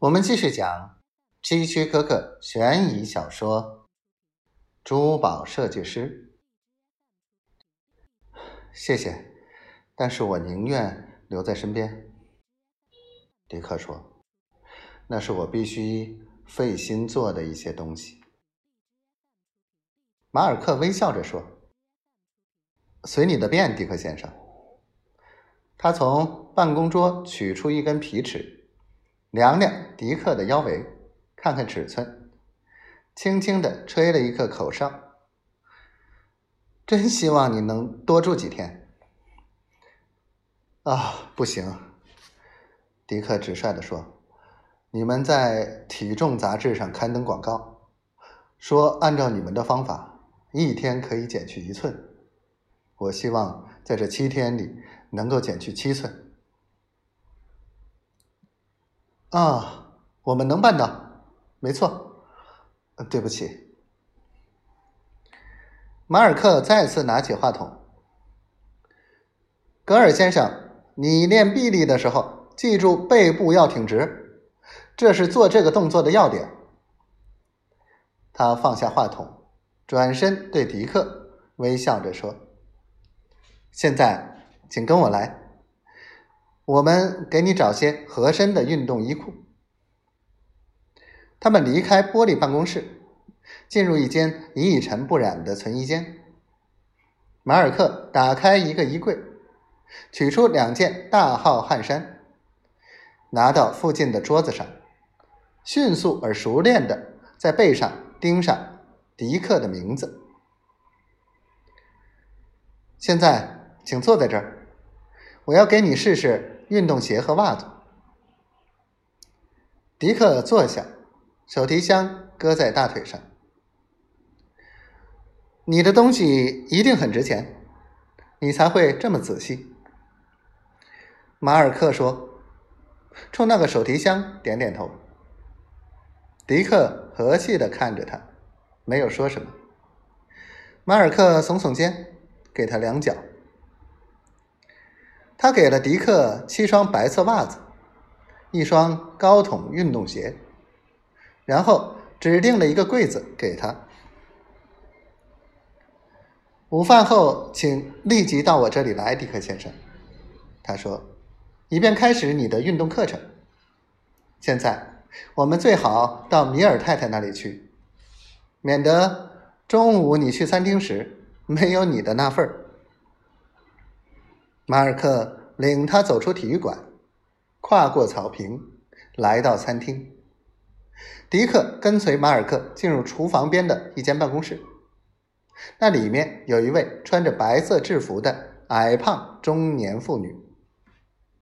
我们继续讲希区柯克悬疑小说《珠宝设计师》。谢谢，但是我宁愿留在身边。迪克说：“那是我必须费心做的一些东西。”马尔克微笑着说：“随你的便，迪克先生。”他从办公桌取出一根皮尺，量量迪克的腰围，看看尺寸，轻轻的吹了一个口哨。真希望你能多住几天。啊，不行，迪克直率的说：“你们在体重杂志上刊登广告，说按照你们的方法，一天可以减去一寸。我希望在这七天里。”能够减去七寸啊！我们能办到，没错。对不起，马尔克再次拿起话筒。格尔先生，你练臂力的时候，记住背部要挺直，这是做这个动作的要点。他放下话筒，转身对迪克微笑着说：“现在。”请跟我来，我们给你找些合身的运动衣裤。他们离开玻璃办公室，进入一间一尘不染的存衣间。马尔克打开一个衣柜，取出两件大号汗衫，拿到附近的桌子上，迅速而熟练的在背上钉上迪克的名字。现在，请坐在这儿。我要给你试试运动鞋和袜子。迪克坐下，手提箱搁在大腿上。你的东西一定很值钱，你才会这么仔细。马尔克说，冲那个手提箱点点头。迪克和气的看着他，没有说什么。马尔克耸耸肩，给他两脚。他给了迪克七双白色袜子，一双高筒运动鞋，然后指定了一个柜子给他。午饭后，请立即到我这里来，迪克先生。他说：“以便开始你的运动课程。现在，我们最好到米尔太太那里去，免得中午你去餐厅时没有你的那份儿。”马尔克领他走出体育馆，跨过草坪，来到餐厅。迪克跟随马尔克进入厨房边的一间办公室，那里面有一位穿着白色制服的矮胖中年妇女。